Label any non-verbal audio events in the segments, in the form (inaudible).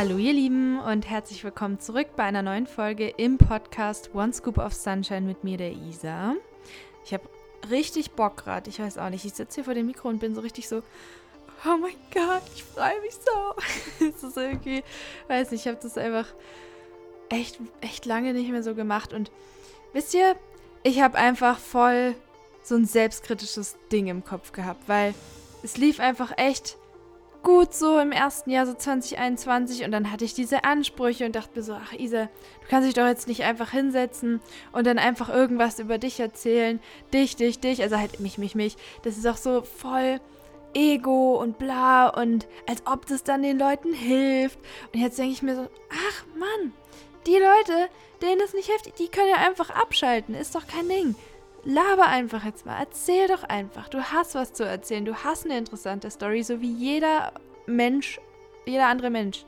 Hallo ihr Lieben und herzlich willkommen zurück bei einer neuen Folge im Podcast One Scoop of Sunshine mit mir, der Isa. Ich habe richtig Bock gerade, ich weiß auch nicht, ich sitze hier vor dem Mikro und bin so richtig so, oh mein Gott, ich freue mich so. (laughs) es ist irgendwie, weiß nicht, ich habe das einfach echt, echt lange nicht mehr so gemacht und wisst ihr, ich habe einfach voll so ein selbstkritisches Ding im Kopf gehabt, weil es lief einfach echt gut so im ersten Jahr, so 2021. Und dann hatte ich diese Ansprüche und dachte mir so, ach Isa, du kannst dich doch jetzt nicht einfach hinsetzen und dann einfach irgendwas über dich erzählen. Dich, dich, dich. Also halt mich, mich, mich. Das ist auch so voll Ego und bla und als ob das dann den Leuten hilft. Und jetzt denke ich mir so, ach Mann, die Leute, denen das nicht hilft, die können ja einfach abschalten. Ist doch kein Ding laber einfach jetzt mal. Erzähl doch einfach. Du hast was zu erzählen. Du hast eine interessante Story, so wie jeder Mensch, jeder andere Mensch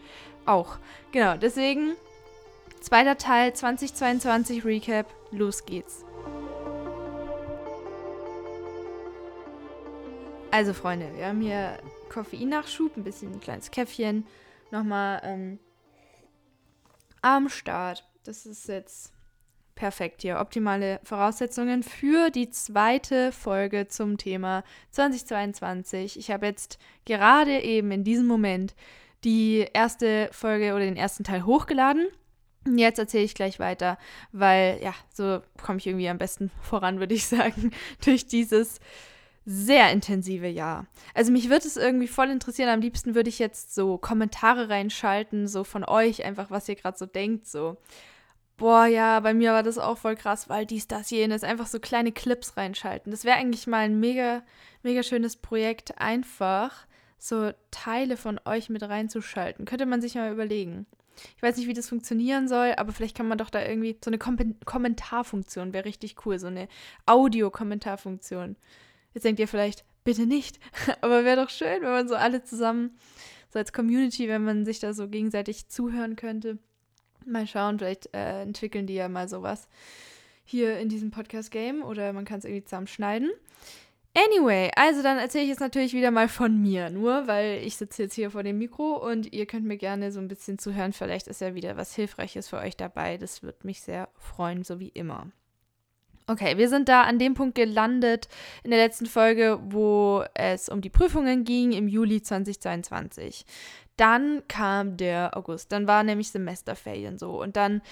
auch. Genau, deswegen zweiter Teil 2022 Recap. Los geht's. Also Freunde, wir haben hier Koffeinnachschub, ein bisschen ein kleines Käffchen. Nochmal ähm, am Start. Das ist jetzt perfekt hier. Optimale Voraussetzungen für die zweite Folge zum Thema 2022. Ich habe jetzt gerade eben in diesem Moment die erste Folge oder den ersten Teil hochgeladen. Jetzt erzähle ich gleich weiter, weil ja, so komme ich irgendwie am besten voran, würde ich (laughs) sagen, durch dieses sehr intensive Jahr. Also mich würde es irgendwie voll interessieren. Am liebsten würde ich jetzt so Kommentare reinschalten, so von euch, einfach was ihr gerade so denkt, so boah, ja, bei mir war das auch voll krass, weil dies, das, jenes, einfach so kleine Clips reinschalten. Das wäre eigentlich mal ein mega, mega schönes Projekt, einfach so Teile von euch mit reinzuschalten. Könnte man sich mal überlegen. Ich weiß nicht, wie das funktionieren soll, aber vielleicht kann man doch da irgendwie so eine Kom Kommentarfunktion wäre richtig cool, so eine Audio-Kommentarfunktion. Jetzt denkt ihr vielleicht, bitte nicht, (laughs) aber wäre doch schön, wenn man so alle zusammen, so als Community, wenn man sich da so gegenseitig zuhören könnte. Mal schauen, vielleicht äh, entwickeln die ja mal sowas hier in diesem Podcast-Game oder man kann es irgendwie zusammenschneiden. Anyway, also dann erzähle ich jetzt natürlich wieder mal von mir, nur weil ich sitze jetzt hier vor dem Mikro und ihr könnt mir gerne so ein bisschen zuhören. Vielleicht ist ja wieder was Hilfreiches für euch dabei. Das würde mich sehr freuen, so wie immer. Okay, wir sind da an dem Punkt gelandet in der letzten Folge, wo es um die Prüfungen ging im Juli 2022. Dann kam der August, dann war nämlich Semesterferien so und dann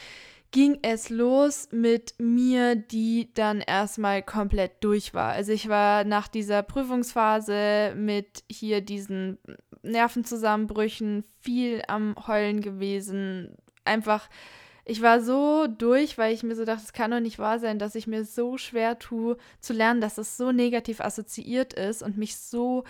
ging es los mit mir, die dann erstmal komplett durch war. Also ich war nach dieser Prüfungsphase mit hier diesen Nervenzusammenbrüchen viel am Heulen gewesen. Einfach, ich war so durch, weil ich mir so dachte, es kann doch nicht wahr sein, dass ich mir so schwer tue zu lernen, dass es so negativ assoziiert ist und mich so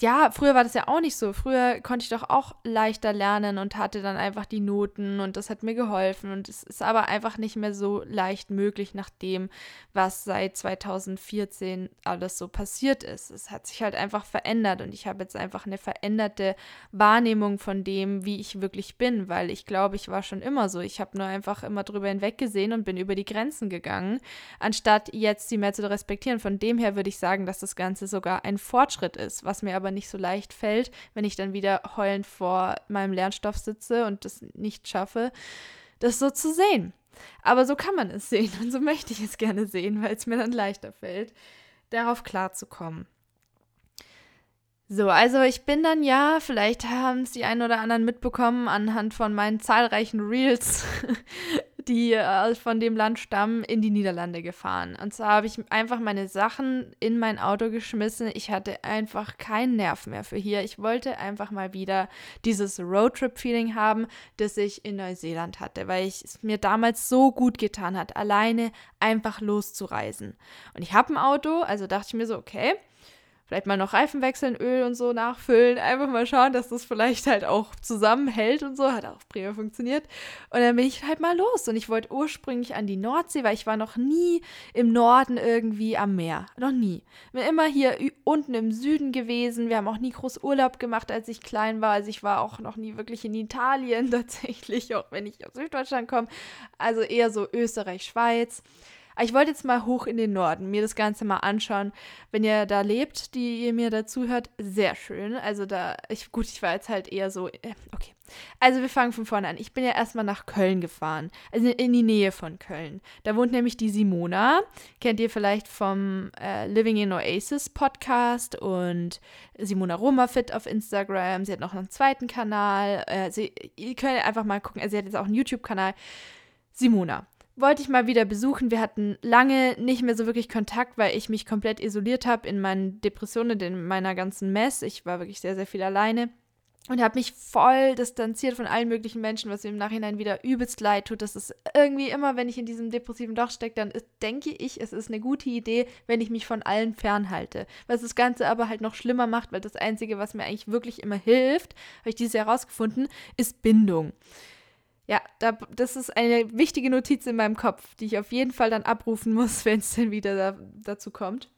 ja, früher war das ja auch nicht so. Früher konnte ich doch auch leichter lernen und hatte dann einfach die Noten und das hat mir geholfen. Und es ist aber einfach nicht mehr so leicht möglich nach dem, was seit 2014 alles so passiert ist. Es hat sich halt einfach verändert und ich habe jetzt einfach eine veränderte Wahrnehmung von dem, wie ich wirklich bin, weil ich glaube, ich war schon immer so. Ich habe nur einfach immer drüber hinweggesehen und bin über die Grenzen gegangen, anstatt jetzt sie mehr zu respektieren. Von dem her würde ich sagen, dass das Ganze sogar ein Fortschritt ist, was mir aber aber nicht so leicht fällt, wenn ich dann wieder heulend vor meinem Lernstoff sitze und das nicht schaffe, das so zu sehen. Aber so kann man es sehen und so möchte ich es gerne sehen, weil es mir dann leichter fällt, darauf klarzukommen. So, also ich bin dann ja, vielleicht haben es die einen oder anderen mitbekommen, anhand von meinen zahlreichen Reels (laughs) die äh, von dem Land stammen, in die Niederlande gefahren. Und zwar habe ich einfach meine Sachen in mein Auto geschmissen. Ich hatte einfach keinen Nerv mehr für hier. Ich wollte einfach mal wieder dieses Roadtrip-Feeling haben, das ich in Neuseeland hatte, weil ich es mir damals so gut getan hat, alleine einfach loszureisen. Und ich habe ein Auto, also dachte ich mir so, okay vielleicht mal noch Reifen wechseln, Öl und so nachfüllen, einfach mal schauen, dass das vielleicht halt auch zusammenhält und so, hat auch prima funktioniert. Und dann bin ich halt mal los. Und ich wollte ursprünglich an die Nordsee, weil ich war noch nie im Norden irgendwie am Meer, noch nie. Bin immer hier unten im Süden gewesen, wir haben auch nie groß Urlaub gemacht, als ich klein war, also ich war auch noch nie wirklich in Italien (laughs) tatsächlich, auch wenn ich aus Süddeutschland komme, also eher so Österreich, Schweiz. Aber ich wollte jetzt mal hoch in den Norden, mir das Ganze mal anschauen. Wenn ihr da lebt, die ihr mir dazu hört, sehr schön. Also da, ich, gut, ich war jetzt halt eher so, äh, okay. Also wir fangen von vorne an. Ich bin ja erstmal nach Köln gefahren, also in die Nähe von Köln. Da wohnt nämlich die Simona, kennt ihr vielleicht vom äh, Living in Oasis Podcast und Simona Romafit auf Instagram. Sie hat noch einen zweiten Kanal. Äh, sie, ihr könnt einfach mal gucken, also sie hat jetzt auch einen YouTube-Kanal. Simona wollte ich mal wieder besuchen. Wir hatten lange nicht mehr so wirklich Kontakt, weil ich mich komplett isoliert habe in meinen Depressionen, in meiner ganzen Mess. Ich war wirklich sehr, sehr viel alleine und habe mich voll distanziert von allen möglichen Menschen, was mir im Nachhinein wieder übelst leid tut. Das ist irgendwie immer, wenn ich in diesem depressiven Loch stecke, dann ist, denke ich, es ist eine gute Idee, wenn ich mich von allen fernhalte. Was das Ganze aber halt noch schlimmer macht, weil das Einzige, was mir eigentlich wirklich immer hilft, habe ich dieses Jahr herausgefunden, ist Bindung. Ja, da, das ist eine wichtige Notiz in meinem Kopf, die ich auf jeden Fall dann abrufen muss, (laughs) wenn es denn wieder da, dazu kommt.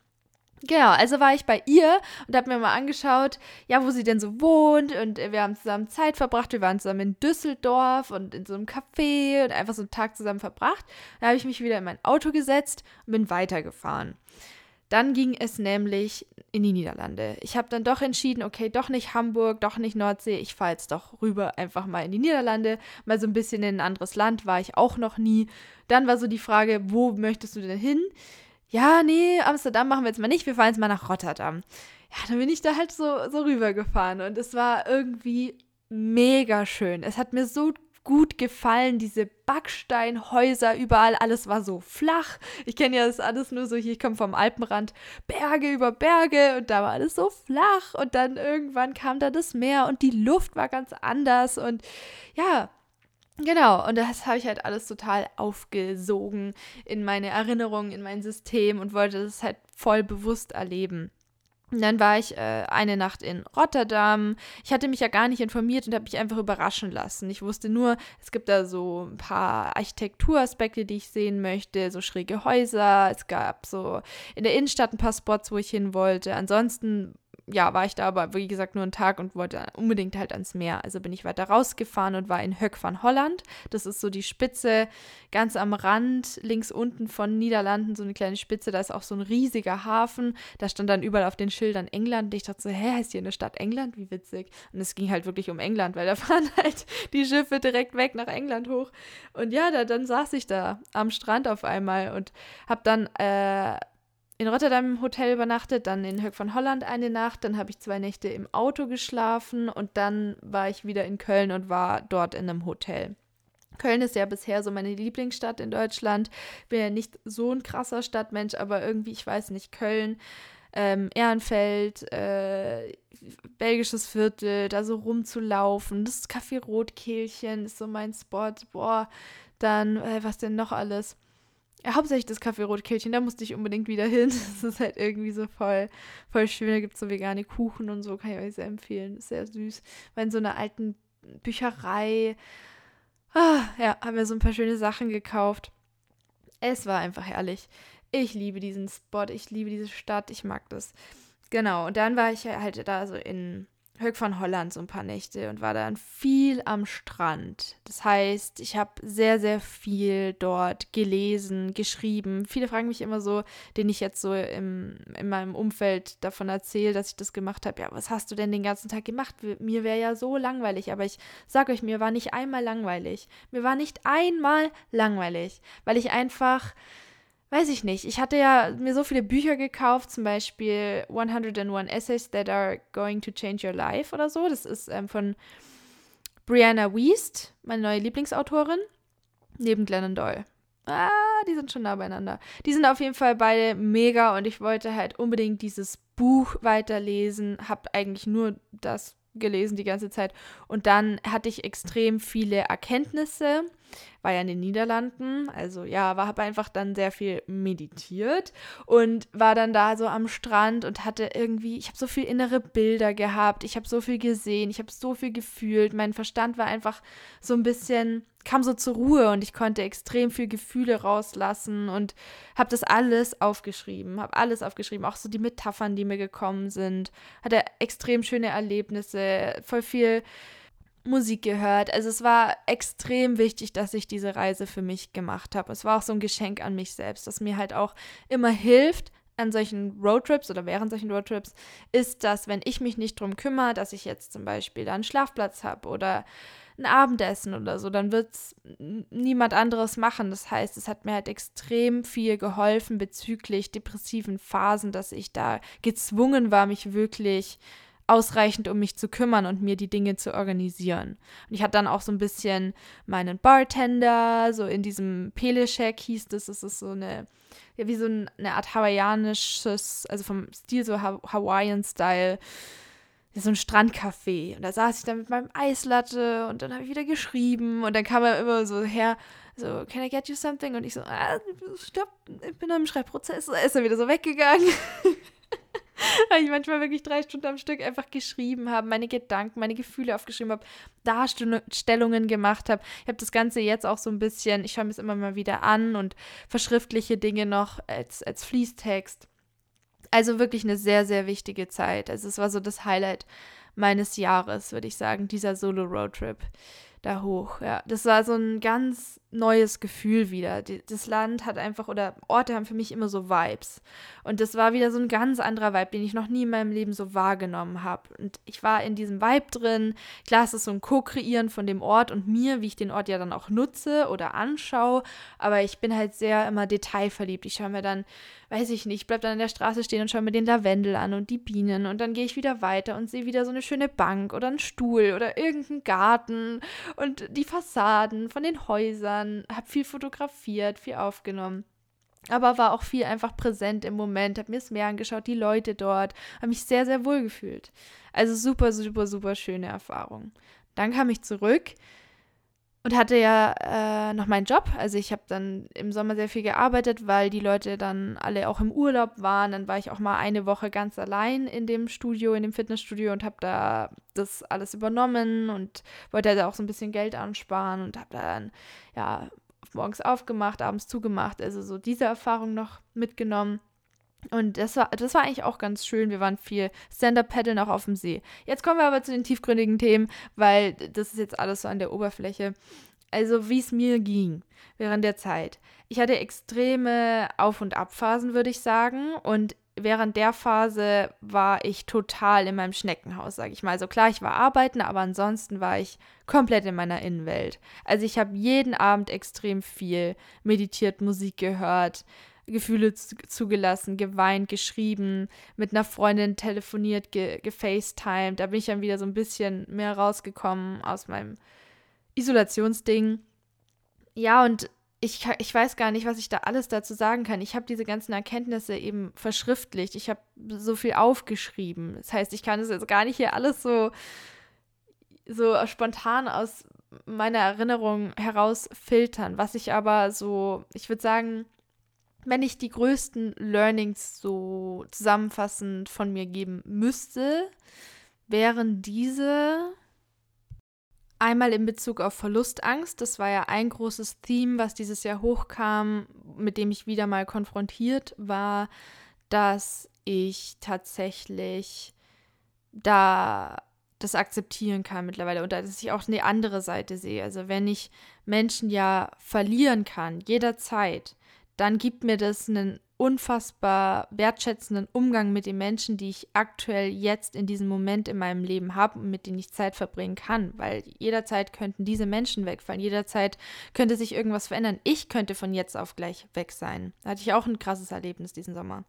Genau, also war ich bei ihr und habe mir mal angeschaut, ja, wo sie denn so wohnt und wir haben zusammen Zeit verbracht. Wir waren zusammen in Düsseldorf und in so einem Café und einfach so einen Tag zusammen verbracht. Da habe ich mich wieder in mein Auto gesetzt und bin weitergefahren. Dann ging es nämlich in die Niederlande. Ich habe dann doch entschieden, okay, doch nicht Hamburg, doch nicht Nordsee, ich fahre jetzt doch rüber einfach mal in die Niederlande, mal so ein bisschen in ein anderes Land, war ich auch noch nie. Dann war so die Frage, wo möchtest du denn hin? Ja, nee, Amsterdam machen wir jetzt mal nicht, wir fahren jetzt mal nach Rotterdam. Ja, dann bin ich da halt so, so rübergefahren und es war irgendwie mega schön. Es hat mir so gut gefallen. Diese Backsteinhäuser überall, alles war so flach. Ich kenne ja das alles nur so hier, ich komme vom Alpenrand, Berge über Berge und da war alles so flach und dann irgendwann kam da das Meer und die Luft war ganz anders und ja, Genau, und das habe ich halt alles total aufgesogen in meine Erinnerungen, in mein System und wollte das halt voll bewusst erleben. Und dann war ich äh, eine Nacht in Rotterdam. Ich hatte mich ja gar nicht informiert und habe mich einfach überraschen lassen. Ich wusste nur, es gibt da so ein paar Architekturaspekte, die ich sehen möchte, so schräge Häuser. Es gab so in der Innenstadt ein paar Spots, wo ich hin wollte. Ansonsten ja, war ich da aber, wie gesagt, nur einen Tag und wollte unbedingt halt ans Meer. Also bin ich weiter rausgefahren und war in Höck van Holland. Das ist so die Spitze ganz am Rand, links unten von Niederlanden, so eine kleine Spitze. Da ist auch so ein riesiger Hafen. Da stand dann überall auf den Schildern England. Und ich dachte so, hä, heißt hier eine Stadt England? Wie witzig. Und es ging halt wirklich um England, weil da (laughs) fahren halt die Schiffe direkt weg nach England hoch. Und ja, da, dann saß ich da am Strand auf einmal und hab dann äh, in Rotterdam im Hotel übernachtet, dann in Höck von Holland eine Nacht, dann habe ich zwei Nächte im Auto geschlafen und dann war ich wieder in Köln und war dort in einem Hotel. Köln ist ja bisher so meine Lieblingsstadt in Deutschland. Bin ja nicht so ein krasser Stadtmensch, aber irgendwie, ich weiß nicht, Köln, ähm, Ehrenfeld, äh, belgisches Viertel, da so rumzulaufen. Das Café Rotkehlchen ist so mein Spot. Boah, dann, äh, was denn noch alles? Hauptsächlich das Café Rotkehlchen, da musste ich unbedingt wieder hin. (laughs) Das ist halt irgendwie so voll, voll schön. Da gibt es so vegane Kuchen und so, kann ich euch sehr empfehlen. Ist sehr süß. War in so einer alten Bücherei. Ah, ja, haben wir so ein paar schöne Sachen gekauft. Es war einfach herrlich. Ich liebe diesen Spot, ich liebe diese Stadt, ich mag das. Genau, und dann war ich halt da so in Höck von Holland so ein paar Nächte und war dann viel am Strand. Das heißt, ich habe sehr, sehr viel dort gelesen, geschrieben. Viele fragen mich immer so, den ich jetzt so im, in meinem Umfeld davon erzähle, dass ich das gemacht habe. Ja, was hast du denn den ganzen Tag gemacht? Mir wäre ja so langweilig. Aber ich sage euch, mir war nicht einmal langweilig. Mir war nicht einmal langweilig, weil ich einfach weiß ich nicht. Ich hatte ja mir so viele Bücher gekauft, zum Beispiel 101 Essays That Are Going to Change Your Life oder so. Das ist ähm, von Brianna Wiest, meine neue Lieblingsautorin, neben Glennon Doyle. Ah, die sind schon nah beieinander. Die sind auf jeden Fall beide mega und ich wollte halt unbedingt dieses Buch weiterlesen. Hab eigentlich nur das gelesen die ganze Zeit. Und dann hatte ich extrem viele Erkenntnisse war ja in den Niederlanden, also ja, war habe einfach dann sehr viel meditiert und war dann da so am Strand und hatte irgendwie, ich habe so viel innere Bilder gehabt, ich habe so viel gesehen, ich habe so viel gefühlt, mein Verstand war einfach so ein bisschen kam so zur Ruhe und ich konnte extrem viel Gefühle rauslassen und habe das alles aufgeschrieben, habe alles aufgeschrieben, auch so die Metaphern, die mir gekommen sind, hatte extrem schöne Erlebnisse, voll viel Musik gehört. Also es war extrem wichtig, dass ich diese Reise für mich gemacht habe. Es war auch so ein Geschenk an mich selbst, das mir halt auch immer hilft, an solchen Roadtrips oder während solchen Roadtrips ist, dass wenn ich mich nicht drum kümmere, dass ich jetzt zum Beispiel da einen Schlafplatz habe oder ein Abendessen oder so, dann wird es niemand anderes machen. Das heißt, es hat mir halt extrem viel geholfen bezüglich depressiven Phasen, dass ich da gezwungen war, mich wirklich ausreichend um mich zu kümmern und mir die Dinge zu organisieren. Und ich hatte dann auch so ein bisschen meinen Bartender, so in diesem Pele-Shack hieß das, das ist so eine, ja, wie so eine Art hawaiianisches, also vom Stil so Hawaiian-Style, so ein Strandcafé. Und da saß ich dann mit meinem Eislatte und dann habe ich wieder geschrieben und dann kam er immer so her, so, can I get you something? Und ich so, ah, stopp, ich bin im Schreibprozess. Da ist er wieder so weggegangen. (laughs) (laughs) weil ich manchmal wirklich drei Stunden am Stück einfach geschrieben habe, meine Gedanken, meine Gefühle aufgeschrieben habe, Darstellungen gemacht habe. Ich habe das Ganze jetzt auch so ein bisschen, ich schaue mir es immer mal wieder an und verschriftliche Dinge noch als, als Fließtext. Also wirklich eine sehr, sehr wichtige Zeit. Also es war so das Highlight meines Jahres, würde ich sagen, dieser Solo-Roadtrip da hoch. Ja, das war so ein ganz neues Gefühl wieder. Das Land hat einfach, oder Orte haben für mich immer so Vibes. Und das war wieder so ein ganz anderer Vibe, den ich noch nie in meinem Leben so wahrgenommen habe. Und ich war in diesem Vibe drin. Klar, es ist so ein Co-Kreieren von dem Ort und mir, wie ich den Ort ja dann auch nutze oder anschaue. Aber ich bin halt sehr immer detailverliebt. Ich schaue mir dann, weiß ich nicht, ich bleib dann an der Straße stehen und schaue mir den Lavendel an und die Bienen. Und dann gehe ich wieder weiter und sehe wieder so eine schöne Bank oder einen Stuhl oder irgendeinen Garten und die Fassaden von den Häusern, habe viel fotografiert, viel aufgenommen. Aber war auch viel einfach präsent im Moment, habe mir das Meer angeschaut, die Leute dort, habe mich sehr, sehr wohl gefühlt. Also super, super, super schöne Erfahrung. Dann kam ich zurück und hatte ja äh, noch meinen Job. Also ich habe dann im Sommer sehr viel gearbeitet, weil die Leute dann alle auch im Urlaub waren. Dann war ich auch mal eine Woche ganz allein in dem Studio, in dem Fitnessstudio und habe da das alles übernommen und wollte halt auch so ein bisschen Geld ansparen und habe dann ja morgens aufgemacht, abends zugemacht. Also so diese Erfahrung noch mitgenommen. Und das war, das war eigentlich auch ganz schön. Wir waren viel Stand-Up-Paddeln auch auf dem See. Jetzt kommen wir aber zu den tiefgründigen Themen, weil das ist jetzt alles so an der Oberfläche. Also, wie es mir ging während der Zeit. Ich hatte extreme Auf- und Abphasen, würde ich sagen. Und während der Phase war ich total in meinem Schneckenhaus, sage ich mal. Also klar, ich war arbeiten, aber ansonsten war ich komplett in meiner Innenwelt. Also ich habe jeden Abend extrem viel meditiert, Musik gehört, Gefühle zugelassen, geweint, geschrieben, mit einer Freundin telefoniert, ge gefacetimed. Da bin ich dann wieder so ein bisschen mehr rausgekommen aus meinem Isolationsding. Ja, und ich, ich weiß gar nicht, was ich da alles dazu sagen kann. Ich habe diese ganzen Erkenntnisse eben verschriftlicht. Ich habe so viel aufgeschrieben. Das heißt, ich kann es jetzt gar nicht hier alles so, so spontan aus meiner Erinnerung heraus filtern. Was ich aber so, ich würde sagen, wenn ich die größten Learnings so zusammenfassend von mir geben müsste, wären diese einmal in Bezug auf Verlustangst. Das war ja ein großes Theme, was dieses Jahr hochkam, mit dem ich wieder mal konfrontiert war, dass ich tatsächlich da das akzeptieren kann mittlerweile und dass ich auch eine andere Seite sehe. Also wenn ich Menschen ja verlieren kann, jederzeit, dann gibt mir das einen unfassbar wertschätzenden Umgang mit den Menschen, die ich aktuell jetzt in diesem Moment in meinem Leben habe und mit denen ich Zeit verbringen kann, weil jederzeit könnten diese Menschen wegfallen, jederzeit könnte sich irgendwas verändern. Ich könnte von jetzt auf gleich weg sein. Da hatte ich auch ein krasses Erlebnis diesen Sommer.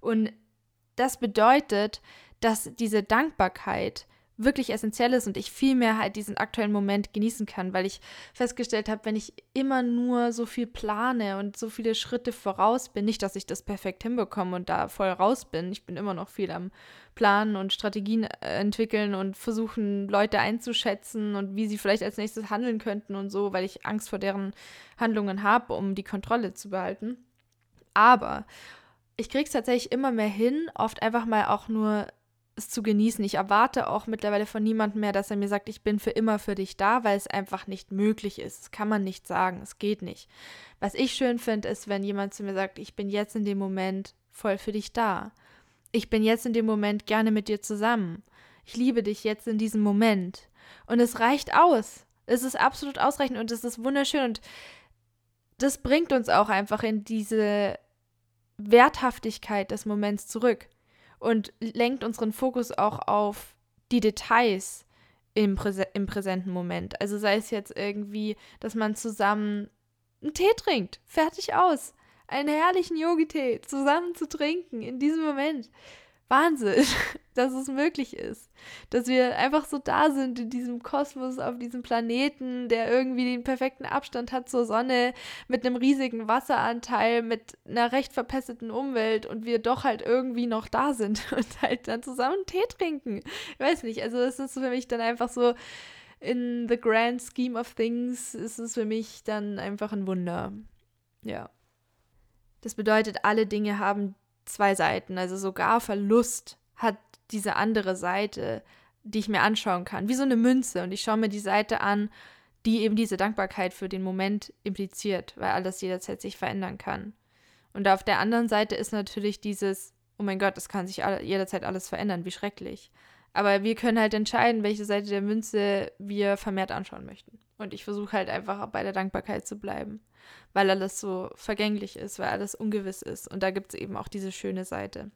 Und das bedeutet, dass diese Dankbarkeit wirklich essentiell ist und ich viel mehr halt diesen aktuellen Moment genießen kann, weil ich festgestellt habe, wenn ich immer nur so viel plane und so viele Schritte voraus bin, nicht, dass ich das perfekt hinbekomme und da voll raus bin, ich bin immer noch viel am Planen und Strategien äh, entwickeln und versuchen, Leute einzuschätzen und wie sie vielleicht als nächstes handeln könnten und so, weil ich Angst vor deren Handlungen habe, um die Kontrolle zu behalten. Aber ich kriege es tatsächlich immer mehr hin, oft einfach mal auch nur es zu genießen. Ich erwarte auch mittlerweile von niemandem mehr, dass er mir sagt, ich bin für immer für dich da, weil es einfach nicht möglich ist. Das kann man nicht sagen, es geht nicht. Was ich schön finde, ist, wenn jemand zu mir sagt, ich bin jetzt in dem Moment voll für dich da. Ich bin jetzt in dem Moment gerne mit dir zusammen. Ich liebe dich jetzt in diesem Moment. Und es reicht aus. Es ist absolut ausreichend und es ist wunderschön und das bringt uns auch einfach in diese Werthaftigkeit des Moments zurück und lenkt unseren Fokus auch auf die Details im, Präse im präsenten Moment. Also sei es jetzt irgendwie, dass man zusammen einen Tee trinkt, fertig aus. Einen herrlichen Yogi-Tee zusammen zu trinken in diesem Moment. Wahnsinn, (laughs) dass es möglich ist. Dass wir einfach so da sind in diesem Kosmos, auf diesem Planeten, der irgendwie den perfekten Abstand hat zur Sonne, mit einem riesigen Wasseranteil, mit einer recht verpesteten Umwelt und wir doch halt irgendwie noch da sind (laughs) und halt dann zusammen Tee trinken. Ich weiß nicht, also es ist für mich dann einfach so, in the grand scheme of things ist es für mich dann einfach ein Wunder. Ja. Das bedeutet, alle Dinge haben zwei Seiten. Also sogar Verlust hat diese andere Seite, die ich mir anschauen kann, wie so eine Münze. Und ich schaue mir die Seite an, die eben diese Dankbarkeit für den Moment impliziert, weil alles jederzeit sich verändern kann. Und auf der anderen Seite ist natürlich dieses, oh mein Gott, das kann sich jederzeit alles verändern, wie schrecklich. Aber wir können halt entscheiden, welche Seite der Münze wir vermehrt anschauen möchten. Und ich versuche halt einfach bei der Dankbarkeit zu bleiben weil alles so vergänglich ist, weil alles ungewiss ist. Und da gibt es eben auch diese schöne Seite.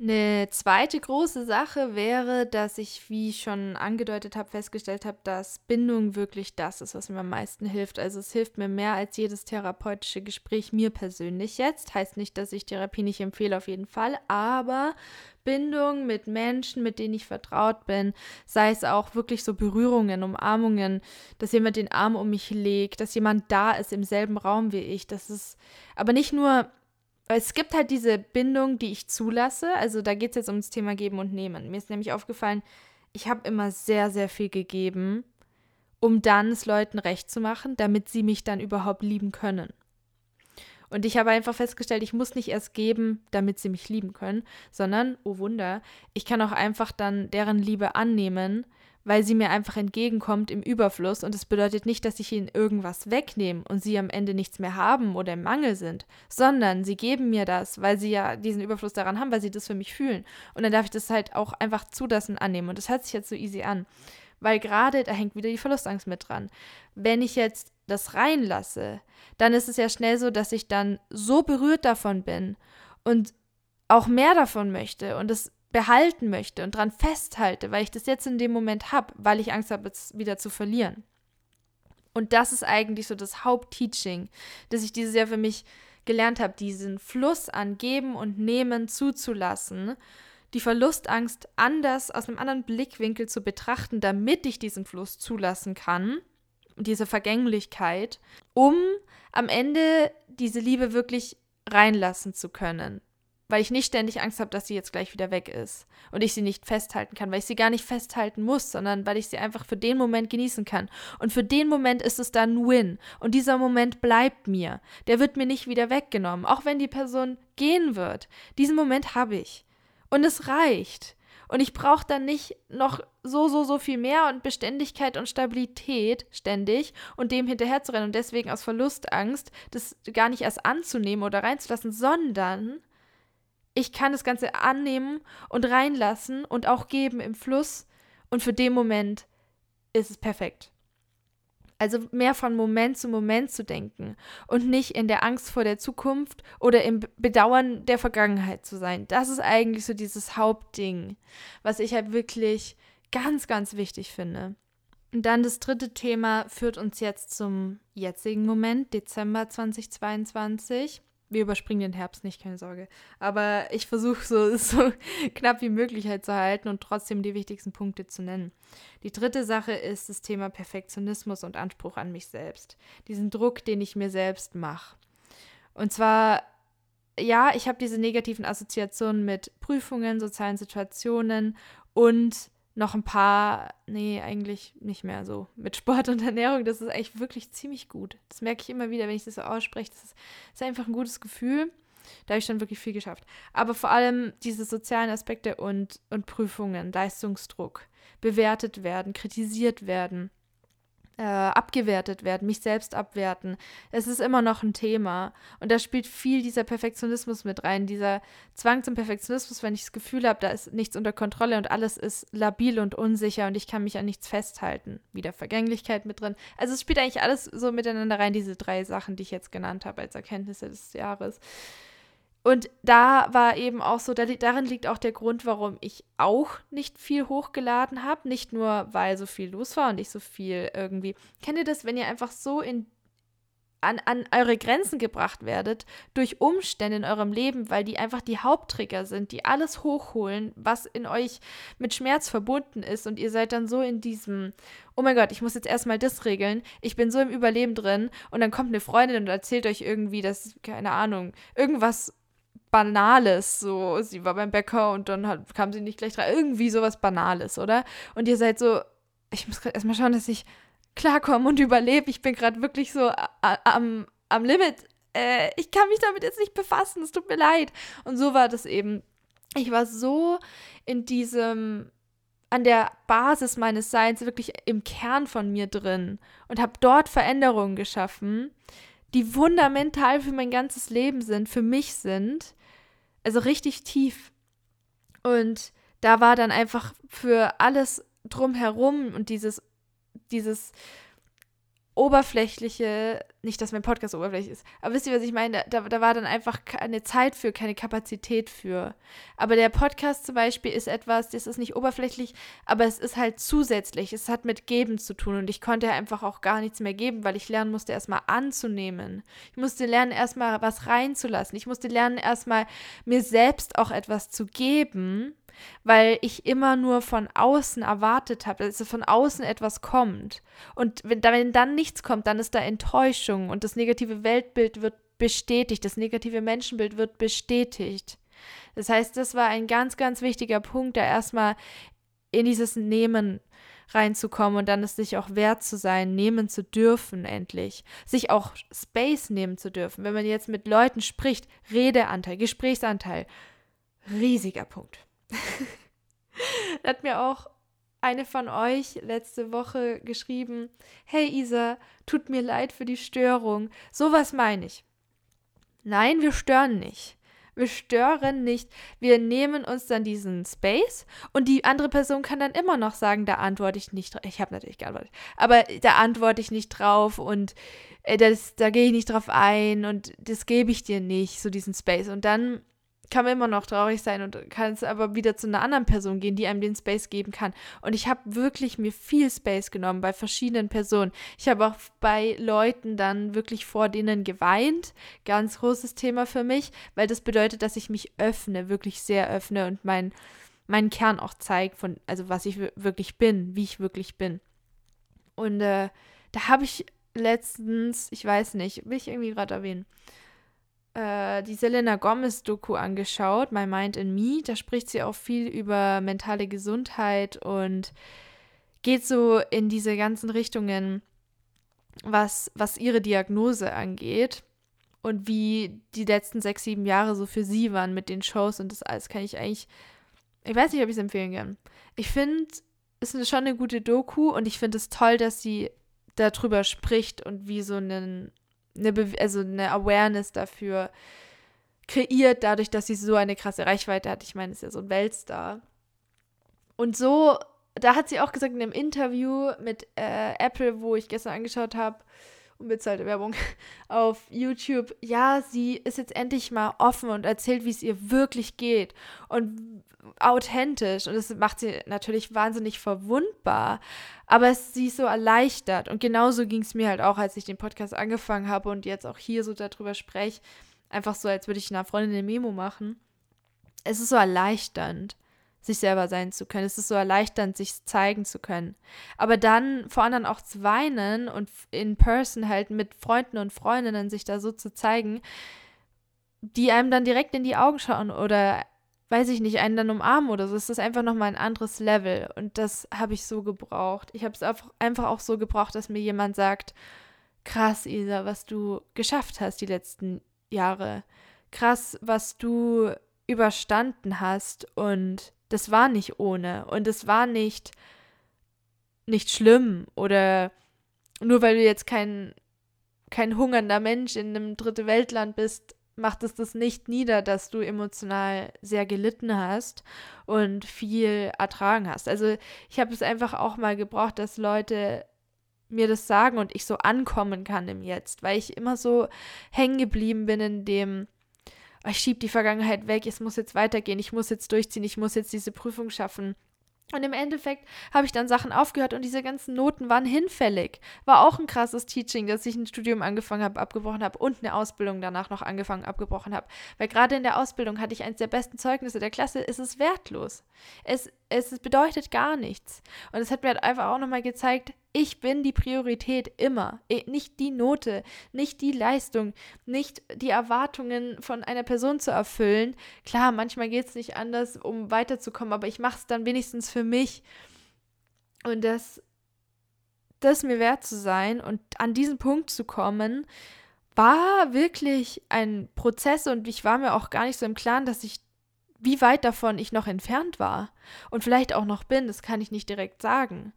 Eine zweite große Sache wäre, dass ich, wie ich schon angedeutet habe, festgestellt habe, dass Bindung wirklich das ist, was mir am meisten hilft. Also es hilft mir mehr als jedes therapeutische Gespräch mir persönlich jetzt. Heißt nicht, dass ich Therapie nicht empfehle, auf jeden Fall, aber Bindung mit Menschen, mit denen ich vertraut bin, sei es auch wirklich so Berührungen, Umarmungen, dass jemand den Arm um mich legt, dass jemand da ist im selben Raum wie ich. Das ist aber nicht nur es gibt halt diese Bindung, die ich zulasse. Also da geht es jetzt ums Thema Geben und Nehmen. Mir ist nämlich aufgefallen, ich habe immer sehr, sehr viel gegeben, um dann es Leuten recht zu machen, damit sie mich dann überhaupt lieben können. Und ich habe einfach festgestellt, ich muss nicht erst geben, damit sie mich lieben können, sondern, oh Wunder, ich kann auch einfach dann deren Liebe annehmen, weil sie mir einfach entgegenkommt im Überfluss und es bedeutet nicht, dass ich ihnen irgendwas wegnehme und sie am Ende nichts mehr haben oder im Mangel sind, sondern sie geben mir das, weil sie ja diesen Überfluss daran haben, weil sie das für mich fühlen. Und dann darf ich das halt auch einfach zulassen annehmen. Und das hört sich jetzt so easy an, weil gerade da hängt wieder die Verlustangst mit dran. Wenn ich jetzt das reinlasse, dann ist es ja schnell so, dass ich dann so berührt davon bin und auch mehr davon möchte und es behalten möchte und dran festhalte, weil ich das jetzt in dem Moment habe, weil ich Angst habe, es wieder zu verlieren. Und das ist eigentlich so das Hauptteaching, das ich dieses Jahr für mich gelernt habe, diesen Fluss an Geben und Nehmen zuzulassen, die Verlustangst anders aus einem anderen Blickwinkel zu betrachten, damit ich diesen Fluss zulassen kann, diese Vergänglichkeit, um am Ende diese Liebe wirklich reinlassen zu können weil ich nicht ständig Angst habe, dass sie jetzt gleich wieder weg ist und ich sie nicht festhalten kann, weil ich sie gar nicht festhalten muss, sondern weil ich sie einfach für den Moment genießen kann. Und für den Moment ist es dann Win und dieser Moment bleibt mir. Der wird mir nicht wieder weggenommen, auch wenn die Person gehen wird. Diesen Moment habe ich und es reicht. Und ich brauche dann nicht noch so, so, so viel mehr und Beständigkeit und Stabilität ständig und dem hinterherzurennen und deswegen aus Verlustangst das gar nicht erst anzunehmen oder reinzulassen, sondern ich kann das Ganze annehmen und reinlassen und auch geben im Fluss. Und für den Moment ist es perfekt. Also mehr von Moment zu Moment zu denken und nicht in der Angst vor der Zukunft oder im Bedauern der Vergangenheit zu sein. Das ist eigentlich so dieses Hauptding, was ich halt wirklich ganz, ganz wichtig finde. Und dann das dritte Thema führt uns jetzt zum jetzigen Moment, Dezember 2022. Wir überspringen den Herbst nicht, keine Sorge. Aber ich versuche so, (laughs) so knapp wie möglich halt zu halten und trotzdem die wichtigsten Punkte zu nennen. Die dritte Sache ist das Thema Perfektionismus und Anspruch an mich selbst. Diesen Druck, den ich mir selbst mache. Und zwar, ja, ich habe diese negativen Assoziationen mit Prüfungen, sozialen Situationen und noch ein paar, nee, eigentlich nicht mehr so. Mit Sport und Ernährung, das ist eigentlich wirklich ziemlich gut. Das merke ich immer wieder, wenn ich das so ausspreche. Das ist, ist einfach ein gutes Gefühl. Da habe ich schon wirklich viel geschafft. Aber vor allem diese sozialen Aspekte und, und Prüfungen, Leistungsdruck, bewertet werden, kritisiert werden. Äh, abgewertet werden, mich selbst abwerten. Es ist immer noch ein Thema. Und da spielt viel dieser Perfektionismus mit rein, dieser Zwang zum Perfektionismus, wenn ich das Gefühl habe, da ist nichts unter Kontrolle und alles ist labil und unsicher und ich kann mich an nichts festhalten. Wieder Vergänglichkeit mit drin. Also es spielt eigentlich alles so miteinander rein, diese drei Sachen, die ich jetzt genannt habe als Erkenntnisse des Jahres. Und da war eben auch so, darin liegt auch der Grund, warum ich auch nicht viel hochgeladen habe. Nicht nur, weil so viel los war und ich so viel irgendwie. Kennt ihr das, wenn ihr einfach so in, an, an eure Grenzen gebracht werdet durch Umstände in eurem Leben, weil die einfach die Haupttrigger sind, die alles hochholen, was in euch mit Schmerz verbunden ist und ihr seid dann so in diesem, oh mein Gott, ich muss jetzt erstmal das regeln, ich bin so im Überleben drin und dann kommt eine Freundin und erzählt euch irgendwie, dass, keine Ahnung, irgendwas Banales. So, sie war beim Bäcker und dann hat, kam sie nicht gleich rein. Irgendwie sowas Banales, oder? Und ihr seid so, ich muss gerade erstmal schauen, dass ich klarkomme und überlebe. Ich bin gerade wirklich so am, am Limit. Äh, ich kann mich damit jetzt nicht befassen. Es tut mir leid. Und so war das eben. Ich war so in diesem an der Basis meines Seins, wirklich im Kern von mir drin und habe dort Veränderungen geschaffen, die fundamental für mein ganzes Leben sind, für mich sind, also richtig tief. Und da war dann einfach für alles drumherum und dieses, dieses oberflächliche, nicht, dass mein Podcast oberflächlich ist, aber wisst ihr, was ich meine? Da, da war dann einfach keine Zeit für, keine Kapazität für. Aber der Podcast zum Beispiel ist etwas, das ist nicht oberflächlich, aber es ist halt zusätzlich. Es hat mit Geben zu tun und ich konnte einfach auch gar nichts mehr geben, weil ich lernen musste, erstmal anzunehmen. Ich musste lernen, erstmal was reinzulassen. Ich musste lernen, erstmal mir selbst auch etwas zu geben weil ich immer nur von außen erwartet habe, dass von außen etwas kommt. Und wenn, wenn dann nichts kommt, dann ist da Enttäuschung und das negative Weltbild wird bestätigt, das negative Menschenbild wird bestätigt. Das heißt, das war ein ganz, ganz wichtiger Punkt, da erstmal in dieses Nehmen reinzukommen und dann es sich auch wert zu sein, nehmen zu dürfen, endlich. Sich auch Space nehmen zu dürfen. Wenn man jetzt mit Leuten spricht, Redeanteil, Gesprächsanteil, riesiger Punkt. (laughs) hat mir auch eine von euch letzte Woche geschrieben, hey Isa, tut mir leid für die Störung. Sowas meine ich. Nein, wir stören nicht. Wir stören nicht. Wir nehmen uns dann diesen Space und die andere Person kann dann immer noch sagen, da antworte ich nicht drauf. Ich habe natürlich geantwortet, aber da antworte ich nicht drauf und äh, das, da gehe ich nicht drauf ein und das gebe ich dir nicht, so diesen Space. Und dann kann man immer noch traurig sein und kann es aber wieder zu einer anderen Person gehen, die einem den Space geben kann. Und ich habe wirklich mir viel Space genommen bei verschiedenen Personen. Ich habe auch bei Leuten dann wirklich vor denen geweint. Ganz großes Thema für mich, weil das bedeutet, dass ich mich öffne, wirklich sehr öffne und mein, meinen Kern auch zeige, von, also was ich wirklich bin, wie ich wirklich bin. Und äh, da habe ich letztens, ich weiß nicht, will ich irgendwie gerade erwähnen, äh, die Selena Gomez-Doku angeschaut, My Mind in Me. Da spricht sie auch viel über mentale Gesundheit und geht so in diese ganzen Richtungen, was, was ihre Diagnose angeht und wie die letzten sechs, sieben Jahre so für sie waren mit den Shows und das alles kann ich eigentlich, ich weiß nicht, ob ich es empfehlen kann. Ich finde, es ist schon eine gute Doku und ich finde es toll, dass sie darüber spricht und wie so einen eine, Be also eine Awareness dafür kreiert, dadurch, dass sie so eine krasse Reichweite hat. Ich meine, ist ja so ein Weltstar. Und so, da hat sie auch gesagt in einem Interview mit äh, Apple, wo ich gestern angeschaut habe, unbezahlte Werbung (laughs) auf YouTube. Ja, sie ist jetzt endlich mal offen und erzählt, wie es ihr wirklich geht und authentisch. Und das macht sie natürlich wahnsinnig verwundbar, aber sie ist so erleichtert. Und genauso ging es mir halt auch, als ich den Podcast angefangen habe und jetzt auch hier so darüber spreche, einfach so, als würde ich einer Freundin eine Memo machen. Es ist so erleichternd sich selber sein zu können. Es ist so erleichternd, sich zeigen zu können. Aber dann vor anderen auch zu weinen und in person halt mit Freunden und Freundinnen sich da so zu zeigen, die einem dann direkt in die Augen schauen oder weiß ich nicht, einen dann umarmen oder so. Es ist einfach nochmal ein anderes Level. Und das habe ich so gebraucht. Ich habe es einfach auch so gebraucht, dass mir jemand sagt, krass, Isa, was du geschafft hast die letzten Jahre. Krass, was du überstanden hast und das war nicht ohne und es war nicht nicht schlimm oder nur weil du jetzt kein, kein hungernder Mensch in einem dritte Weltland bist, macht es das nicht nieder, dass du emotional sehr gelitten hast und viel ertragen hast. Also ich habe es einfach auch mal gebraucht, dass Leute mir das sagen und ich so ankommen kann im Jetzt, weil ich immer so hängen geblieben bin in dem, ich schiebe die Vergangenheit weg, es muss jetzt weitergehen, ich muss jetzt durchziehen, ich muss jetzt diese Prüfung schaffen. Und im Endeffekt habe ich dann Sachen aufgehört und diese ganzen Noten waren hinfällig. War auch ein krasses Teaching, dass ich ein Studium angefangen habe, abgebrochen habe und eine Ausbildung danach noch angefangen, abgebrochen habe. Weil gerade in der Ausbildung hatte ich eines der besten Zeugnisse der Klasse. Es ist wertlos. Es, es bedeutet gar nichts. Und es hat mir halt einfach auch nochmal gezeigt, ich bin die Priorität immer. Nicht die Note, nicht die Leistung, nicht die Erwartungen von einer Person zu erfüllen. Klar, manchmal geht es nicht anders, um weiterzukommen, aber ich mache es dann wenigstens für mich. Und das, das mir wert zu sein und an diesen Punkt zu kommen, war wirklich ein Prozess und ich war mir auch gar nicht so im Klaren, dass ich, wie weit davon ich noch entfernt war und vielleicht auch noch bin, das kann ich nicht direkt sagen.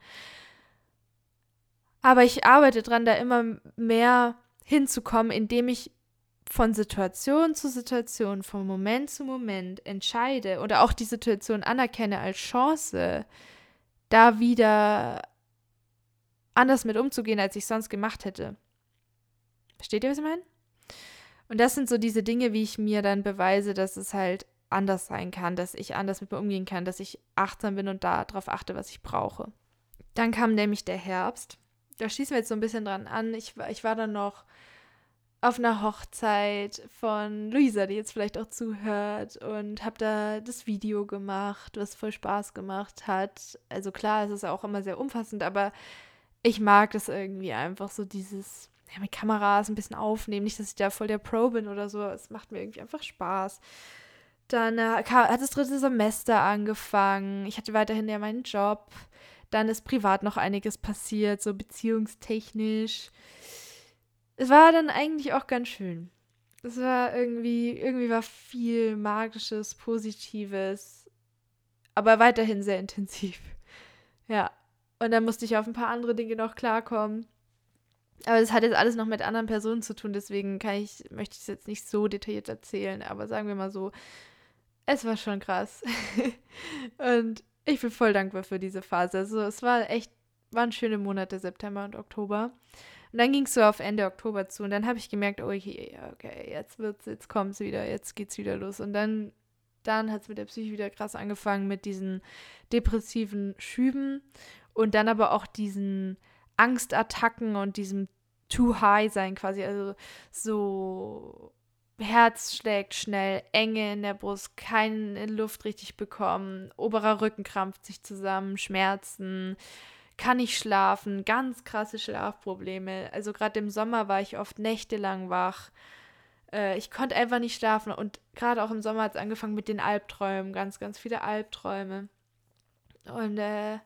Aber ich arbeite dran, da immer mehr hinzukommen, indem ich von Situation zu Situation, von Moment zu Moment entscheide oder auch die Situation anerkenne als Chance, da wieder anders mit umzugehen, als ich sonst gemacht hätte. Versteht ihr, was ich meine? Und das sind so diese Dinge, wie ich mir dann beweise, dass es halt anders sein kann, dass ich anders mit mir umgehen kann, dass ich achtsam bin und darauf achte, was ich brauche. Dann kam nämlich der Herbst da schließen wir jetzt so ein bisschen dran an. Ich, ich war dann noch auf einer Hochzeit von Luisa, die jetzt vielleicht auch zuhört, und habe da das Video gemacht, was voll Spaß gemacht hat. Also klar, es ist auch immer sehr umfassend, aber ich mag das irgendwie einfach so dieses ja, mit Kameras ein bisschen aufnehmen. Nicht, dass ich da voll der Pro bin oder so. Es macht mir irgendwie einfach Spaß. Dann äh, hat das dritte Semester angefangen. Ich hatte weiterhin ja meinen Job. Dann ist privat noch einiges passiert, so beziehungstechnisch. Es war dann eigentlich auch ganz schön. Es war irgendwie, irgendwie war viel Magisches, Positives, aber weiterhin sehr intensiv. Ja. Und dann musste ich auf ein paar andere Dinge noch klarkommen. Aber das hat jetzt alles noch mit anderen Personen zu tun, deswegen kann ich, möchte ich es jetzt nicht so detailliert erzählen, aber sagen wir mal so, es war schon krass. (laughs) und ich bin voll dankbar für diese Phase. Also es war echt, waren schöne Monate, September und Oktober. Und dann ging es so auf Ende Oktober zu und dann habe ich gemerkt, oh, okay, okay, jetzt wird's, jetzt kommt's wieder, jetzt geht's wieder los. Und dann, dann hat es mit der Psyche wieder krass angefangen mit diesen depressiven Schüben und dann aber auch diesen Angstattacken und diesem Too High sein quasi, also so Herz schlägt schnell, Enge in der Brust, keine Luft richtig bekommen, oberer Rücken krampft sich zusammen, Schmerzen, kann nicht schlafen, ganz krasse Schlafprobleme. Also gerade im Sommer war ich oft nächtelang wach. Äh, ich konnte einfach nicht schlafen und gerade auch im Sommer hat es angefangen mit den Albträumen, ganz, ganz viele Albträume. Und äh,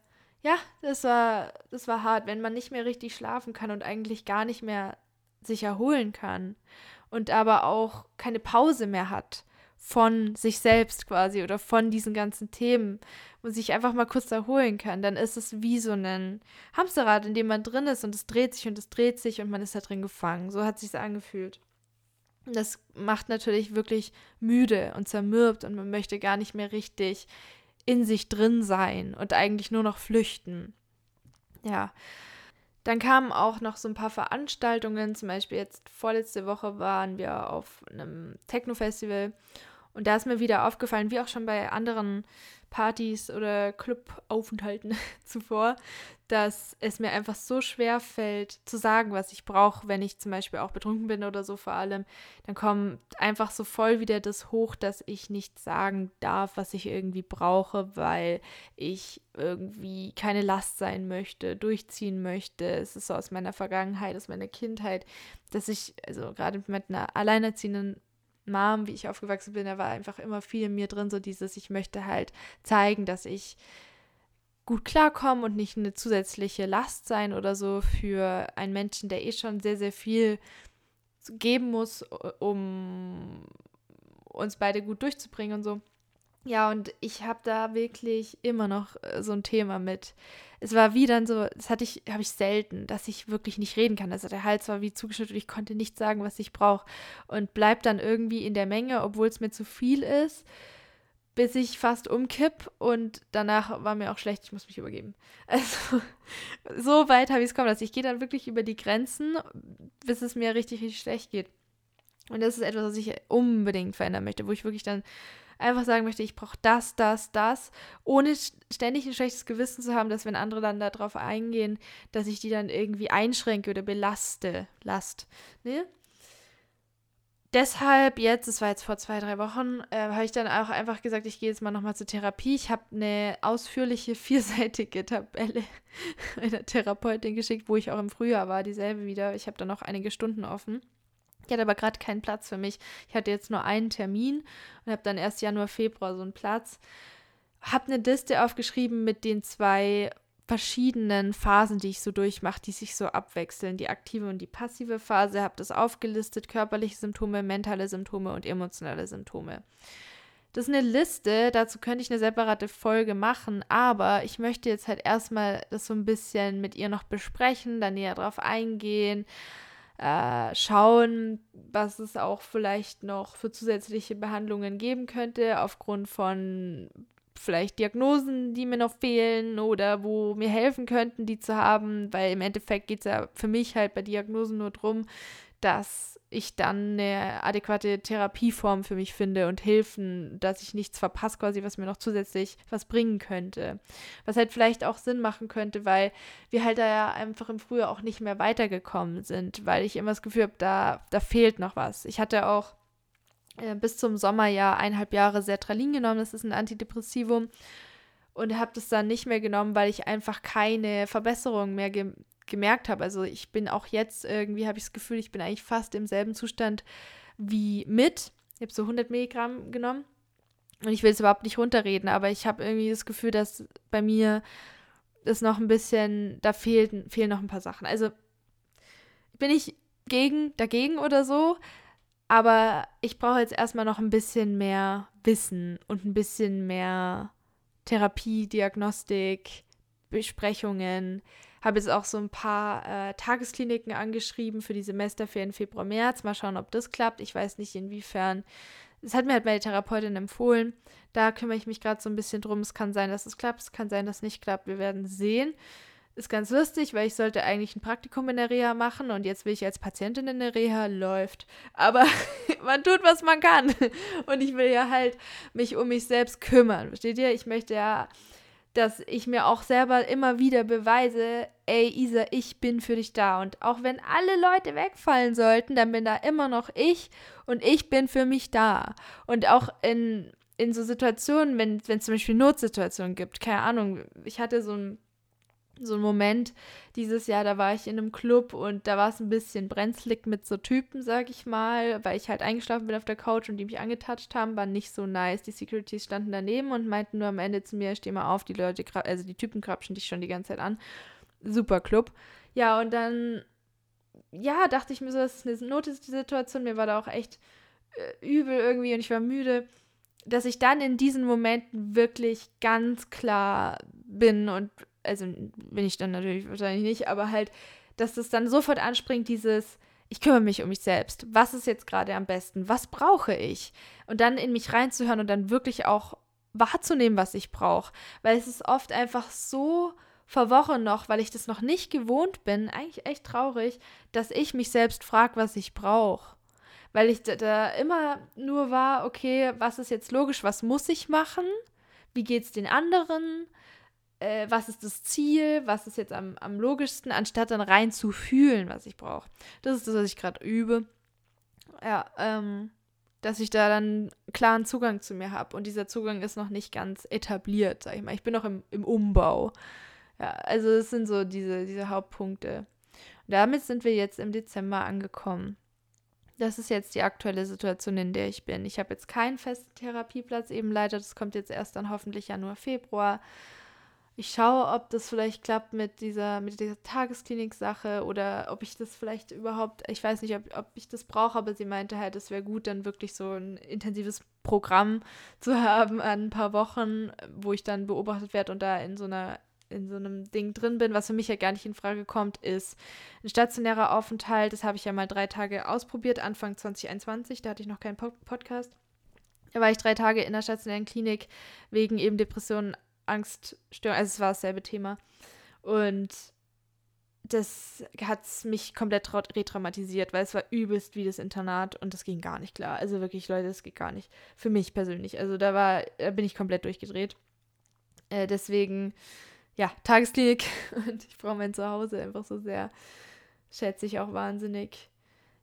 ja, das war, das war hart, wenn man nicht mehr richtig schlafen kann und eigentlich gar nicht mehr sich erholen kann und aber auch keine Pause mehr hat von sich selbst quasi oder von diesen ganzen Themen und sich einfach mal kurz erholen kann, dann ist es wie so ein Hamsterrad, in dem man drin ist und es dreht sich und es dreht sich und man ist da drin gefangen. So hat sich angefühlt. Das macht natürlich wirklich müde und zermürbt und man möchte gar nicht mehr richtig in sich drin sein und eigentlich nur noch flüchten. Ja, dann kamen auch noch so ein paar Veranstaltungen, zum Beispiel jetzt vorletzte Woche waren wir auf einem Techno-Festival. Und da ist mir wieder aufgefallen, wie auch schon bei anderen Partys oder Clubaufenthalten (laughs) zuvor, dass es mir einfach so schwer fällt zu sagen, was ich brauche, wenn ich zum Beispiel auch betrunken bin oder so vor allem. Dann kommt einfach so voll wieder das hoch, dass ich nicht sagen darf, was ich irgendwie brauche, weil ich irgendwie keine Last sein möchte, durchziehen möchte. Es ist so aus meiner Vergangenheit, aus meiner Kindheit, dass ich, also gerade mit einer alleinerziehenden Mom, wie ich aufgewachsen bin, da war einfach immer viel in mir drin, so dieses, ich möchte halt zeigen, dass ich gut klarkomme und nicht eine zusätzliche Last sein oder so für einen Menschen, der eh schon sehr, sehr viel geben muss, um uns beide gut durchzubringen und so. Ja, und ich habe da wirklich immer noch äh, so ein Thema mit. Es war wie dann so, das hatte ich, habe ich selten, dass ich wirklich nicht reden kann. Also der Hals war wie zugeschnitten und ich konnte nicht sagen, was ich brauche. Und bleib dann irgendwie in der Menge, obwohl es mir zu viel ist, bis ich fast umkipp und danach war mir auch schlecht, ich muss mich übergeben. (laughs) Also so weit habe ich es kommen lassen. Ich gehe dann wirklich über die Grenzen, bis es mir richtig, richtig schlecht geht. Und das ist etwas, was ich unbedingt verändern möchte, wo ich wirklich dann einfach sagen möchte, ich brauche das, das, das, ohne ständig ein schlechtes Gewissen zu haben, dass wenn andere dann darauf eingehen, dass ich die dann irgendwie einschränke oder belaste. Last. Ne? Deshalb jetzt, das war jetzt vor zwei, drei Wochen, äh, habe ich dann auch einfach gesagt, ich gehe jetzt mal nochmal zur Therapie. Ich habe eine ausführliche (laughs) vierseitige Tabelle (laughs) einer Therapeutin geschickt, wo ich auch im Frühjahr war, dieselbe wieder. Ich habe da noch einige Stunden offen. Ich hatte aber gerade keinen Platz für mich. Ich hatte jetzt nur einen Termin und habe dann erst Januar, Februar so einen Platz. Habe eine Liste aufgeschrieben mit den zwei verschiedenen Phasen, die ich so durchmache, die sich so abwechseln. Die aktive und die passive Phase. Habe das aufgelistet. Körperliche Symptome, mentale Symptome und emotionale Symptome. Das ist eine Liste, dazu könnte ich eine separate Folge machen, aber ich möchte jetzt halt erstmal das so ein bisschen mit ihr noch besprechen, dann näher drauf eingehen, äh, schauen, was es auch vielleicht noch für zusätzliche Behandlungen geben könnte, aufgrund von vielleicht Diagnosen, die mir noch fehlen oder wo mir helfen könnten, die zu haben, weil im Endeffekt geht es ja für mich halt bei Diagnosen nur darum, dass ich dann eine adäquate Therapieform für mich finde und Hilfen, dass ich nichts verpasse, quasi, was mir noch zusätzlich was bringen könnte. Was halt vielleicht auch Sinn machen könnte, weil wir halt da ja einfach im Frühjahr auch nicht mehr weitergekommen sind, weil ich immer das Gefühl habe, da, da fehlt noch was. Ich hatte auch äh, bis zum Sommerjahr eineinhalb Jahre Sertralin genommen, das ist ein Antidepressivum und habe das dann nicht mehr genommen, weil ich einfach keine Verbesserung mehr ge gemerkt habe. Also ich bin auch jetzt irgendwie, habe ich das Gefühl, ich bin eigentlich fast im selben Zustand wie mit. Ich habe so 100 Milligramm genommen. Und ich will es überhaupt nicht runterreden, aber ich habe irgendwie das Gefühl, dass bei mir ist noch ein bisschen, da fehlen, fehlen noch ein paar Sachen. Also bin ich gegen, dagegen oder so, aber ich brauche jetzt erstmal noch ein bisschen mehr Wissen und ein bisschen mehr Therapie, Diagnostik, Besprechungen, habe jetzt auch so ein paar äh, Tageskliniken angeschrieben für die Semesterferien Februar, März. Mal schauen, ob das klappt. Ich weiß nicht, inwiefern. Das hat mir halt meine Therapeutin empfohlen. Da kümmere ich mich gerade so ein bisschen drum. Es kann sein, dass es klappt. Es kann sein, dass es nicht klappt. Wir werden sehen. Ist ganz lustig, weil ich sollte eigentlich ein Praktikum in der Reha machen und jetzt will ich als Patientin in der Reha. Läuft. Aber (laughs) man tut, was man kann. Und ich will ja halt mich um mich selbst kümmern. Versteht ihr? Ich möchte ja dass ich mir auch selber immer wieder beweise, ey Isa, ich bin für dich da. Und auch wenn alle Leute wegfallen sollten, dann bin da immer noch ich und ich bin für mich da. Und auch in, in so Situationen, wenn es zum Beispiel Notsituationen gibt, keine Ahnung, ich hatte so ein so ein Moment dieses Jahr, da war ich in einem Club und da war es ein bisschen brenzlig mit so Typen, sag ich mal, weil ich halt eingeschlafen bin auf der Couch und die mich angetatscht haben, war nicht so nice. Die Securities standen daneben und meinten nur am Ende zu mir, steh mal auf, die Leute, also die Typen krapschen dich schon die ganze Zeit an. Super Club. Ja, und dann, ja, dachte ich mir so, das ist eine Notsituation, mir war da auch echt äh, übel irgendwie und ich war müde dass ich dann in diesen Momenten wirklich ganz klar bin und also bin ich dann natürlich wahrscheinlich nicht, aber halt, dass es dann sofort anspringt, dieses, ich kümmere mich um mich selbst. Was ist jetzt gerade am besten? Was brauche ich? Und dann in mich reinzuhören und dann wirklich auch wahrzunehmen, was ich brauche. Weil es ist oft einfach so vor Wochen noch, weil ich das noch nicht gewohnt bin, eigentlich echt traurig, dass ich mich selbst frage, was ich brauche. Weil ich da, da, immer nur war, okay, was ist jetzt logisch, was muss ich machen? Wie geht es den anderen? Äh, was ist das Ziel, was ist jetzt am, am logischsten, anstatt dann rein zu fühlen, was ich brauche. Das ist das, was ich gerade übe. Ja, ähm, dass ich da dann klaren Zugang zu mir habe. Und dieser Zugang ist noch nicht ganz etabliert, sag ich mal. Ich bin noch im, im Umbau. Ja, also es sind so diese, diese Hauptpunkte. Und damit sind wir jetzt im Dezember angekommen. Das ist jetzt die aktuelle Situation, in der ich bin. Ich habe jetzt keinen festen Therapieplatz, eben leider. Das kommt jetzt erst dann hoffentlich Januar, Februar. Ich schaue, ob das vielleicht klappt mit dieser, mit dieser Tagesklinik-Sache oder ob ich das vielleicht überhaupt, ich weiß nicht, ob, ob ich das brauche, aber sie meinte halt, es wäre gut, dann wirklich so ein intensives Programm zu haben an ein paar Wochen, wo ich dann beobachtet werde und da in so einer in so einem Ding drin bin, was für mich ja gar nicht in Frage kommt, ist ein stationärer Aufenthalt. Das habe ich ja mal drei Tage ausprobiert, Anfang 2021, da hatte ich noch keinen Podcast. Da war ich drei Tage in der stationären Klinik wegen eben Depressionen, Angststörungen, also es war dasselbe Thema. Und das hat mich komplett retraumatisiert, weil es war übelst wie das Internat und das ging gar nicht klar. Also wirklich, Leute, das geht gar nicht. Für mich persönlich. Also da war, da bin ich komplett durchgedreht. Äh, deswegen ja, Tagesklinik (laughs) und ich brauche mein Zuhause einfach so sehr. Schätze ich auch wahnsinnig.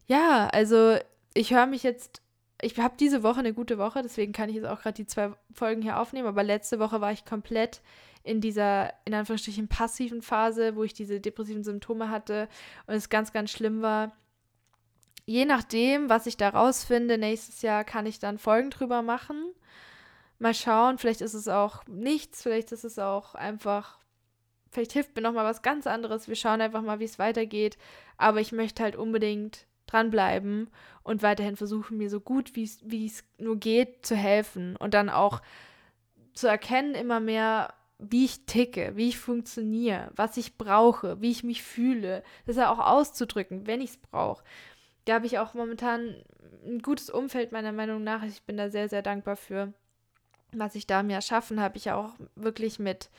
Ja, also ich höre mich jetzt, ich habe diese Woche eine gute Woche, deswegen kann ich jetzt auch gerade die zwei Folgen hier aufnehmen, aber letzte Woche war ich komplett in dieser, in Anführungsstrichen, passiven Phase, wo ich diese depressiven Symptome hatte und es ganz, ganz schlimm war. Je nachdem, was ich da rausfinde, nächstes Jahr kann ich dann Folgen drüber machen. Mal schauen, vielleicht ist es auch nichts, vielleicht ist es auch einfach vielleicht hilft mir noch mal was ganz anderes. Wir schauen einfach mal, wie es weitergeht. Aber ich möchte halt unbedingt dranbleiben und weiterhin versuchen, mir so gut wie es nur geht zu helfen und dann auch zu erkennen immer mehr, wie ich ticke, wie ich funktioniere, was ich brauche, wie ich mich fühle, das ja auch auszudrücken, wenn ich es brauche. Da habe ich auch momentan ein gutes Umfeld meiner Meinung nach. Ich bin da sehr, sehr dankbar für, was ich da mir erschaffen habe. Ich auch wirklich mit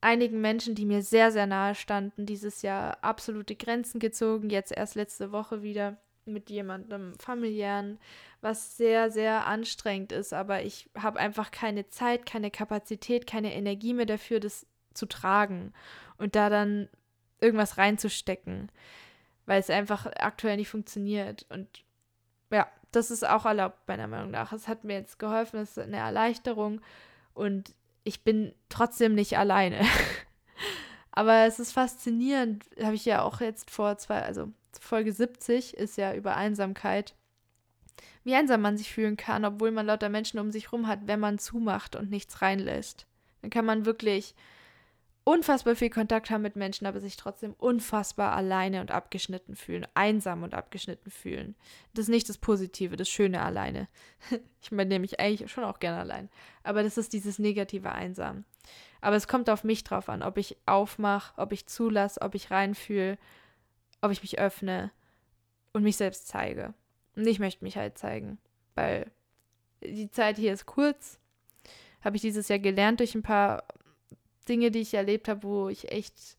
einigen Menschen, die mir sehr, sehr nahe standen, dieses Jahr absolute Grenzen gezogen. Jetzt erst letzte Woche wieder mit jemandem familiären, was sehr, sehr anstrengend ist. Aber ich habe einfach keine Zeit, keine Kapazität, keine Energie mehr dafür, das zu tragen und da dann irgendwas reinzustecken, weil es einfach aktuell nicht funktioniert. Und ja, das ist auch erlaubt, meiner Meinung nach. Es hat mir jetzt geholfen, es ist eine Erleichterung und ich bin trotzdem nicht alleine. (laughs) Aber es ist faszinierend, habe ich ja auch jetzt vor zwei, also Folge 70 ist ja über Einsamkeit, wie einsam man sich fühlen kann, obwohl man lauter Menschen um sich rum hat, wenn man zumacht und nichts reinlässt. Dann kann man wirklich unfassbar viel Kontakt haben mit Menschen, aber sich trotzdem unfassbar alleine und abgeschnitten fühlen, einsam und abgeschnitten fühlen. Das ist nicht das Positive, das Schöne alleine. (laughs) Ich meine nämlich eigentlich schon auch gerne allein. Aber das ist dieses negative Einsam. Aber es kommt auf mich drauf an, ob ich aufmache, ob ich zulasse, ob ich reinfühle, ob ich mich öffne und mich selbst zeige. Und ich möchte mich halt zeigen, weil die Zeit hier ist kurz. Habe ich dieses Jahr gelernt durch ein paar Dinge, die ich erlebt habe, wo ich echt,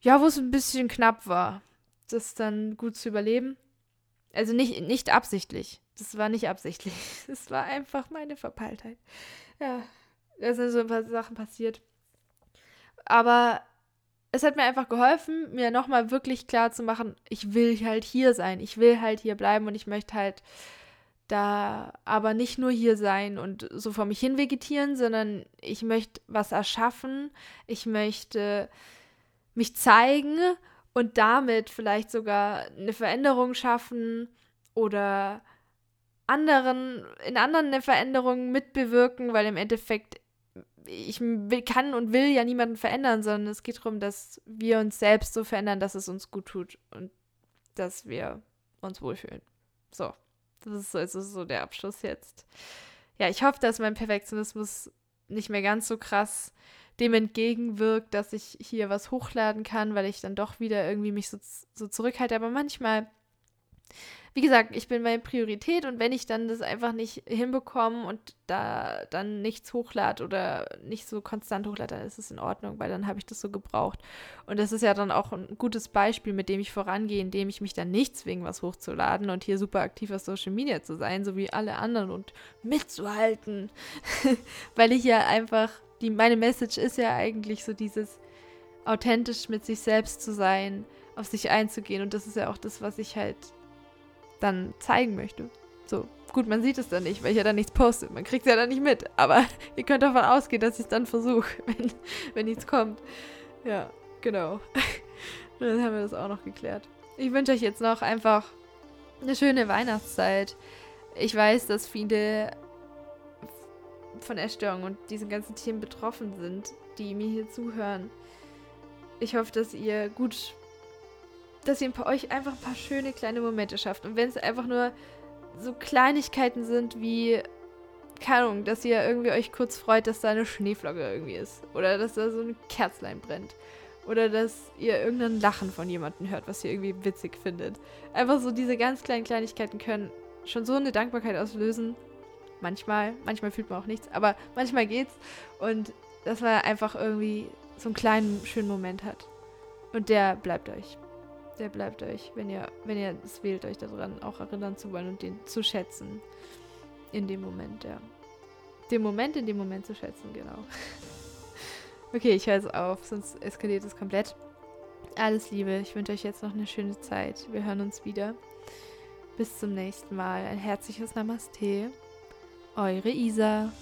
ja, wo es ein bisschen knapp war, das dann gut zu überleben. Also nicht, nicht absichtlich. Das war nicht absichtlich. (laughs) Das war einfach meine Verpeiltheit. Ja, da sind so ein paar Sachen passiert. Aber es hat mir einfach geholfen, mir nochmal wirklich klar zu machen, ich will halt hier sein. Ich will halt hier bleiben und ich möchte halt da aber nicht nur hier sein und so vor mich hin vegetieren, sondern ich möchte was erschaffen, ich möchte mich zeigen und damit vielleicht sogar eine Veränderung schaffen oder anderen, in anderen eine Veränderung mitbewirken, weil im Endeffekt ich will, kann und will ja niemanden verändern, sondern es geht darum, dass wir uns selbst so verändern, dass es uns gut tut und dass wir uns wohlfühlen. So. Das ist so, also so der Abschluss jetzt. Ja, ich hoffe, dass mein Perfektionismus nicht mehr ganz so krass dem entgegenwirkt, dass ich hier was hochladen kann, weil ich dann doch wieder irgendwie mich so, so zurückhalte. Aber manchmal wie gesagt, ich bin meine Priorität und wenn ich dann das einfach nicht hinbekomme und da dann nichts hochlade oder nicht so konstant hochlade, dann ist es in Ordnung, weil dann habe ich das so gebraucht. Und das ist ja dann auch ein gutes Beispiel, mit dem ich vorangehe, indem ich mich dann nicht zwinge, was hochzuladen und hier super aktiv auf Social Media zu sein, so wie alle anderen und mitzuhalten. (laughs) weil ich ja einfach, die, meine Message ist ja eigentlich so dieses authentisch mit sich selbst zu sein, auf sich einzugehen und das ist ja auch das, was ich halt dann zeigen möchte. So, gut, man sieht es dann nicht, weil ich ja dann nichts poste. Man kriegt es ja dann nicht mit. Aber (laughs) ihr könnt davon ausgehen, dass ich es dann versuche, (laughs) wenn, wenn nichts kommt. Ja, genau. (laughs) dann haben wir das auch noch geklärt. Ich wünsche euch jetzt noch einfach eine schöne Weihnachtszeit. Ich weiß, dass viele von Essstörungen und diesen ganzen Themen betroffen sind, die mir hier zuhören. Ich hoffe, dass ihr gut, dass ihr bei euch einfach ein paar schöne kleine Momente schafft. Und wenn es einfach nur so Kleinigkeiten sind wie, keine Ahnung, dass ihr irgendwie euch kurz freut, dass da eine Schneeflocke irgendwie ist. Oder dass da so ein Kerzlein brennt. Oder dass ihr irgendein Lachen von jemandem hört, was ihr irgendwie witzig findet. Einfach so diese ganz kleinen Kleinigkeiten können schon so eine Dankbarkeit auslösen. Manchmal, manchmal fühlt man auch nichts, aber manchmal geht's. Und dass man einfach irgendwie so einen kleinen, schönen Moment hat. Und der bleibt euch. Der bleibt euch, wenn ihr, wenn ihr es wählt, euch daran auch erinnern zu wollen und den zu schätzen. In dem Moment, ja. Den Moment in dem Moment zu schätzen, genau. (laughs) okay, ich höre jetzt auf, sonst eskaliert es komplett. Alles Liebe, ich wünsche euch jetzt noch eine schöne Zeit. Wir hören uns wieder. Bis zum nächsten Mal. Ein herzliches Namaste. Eure Isa.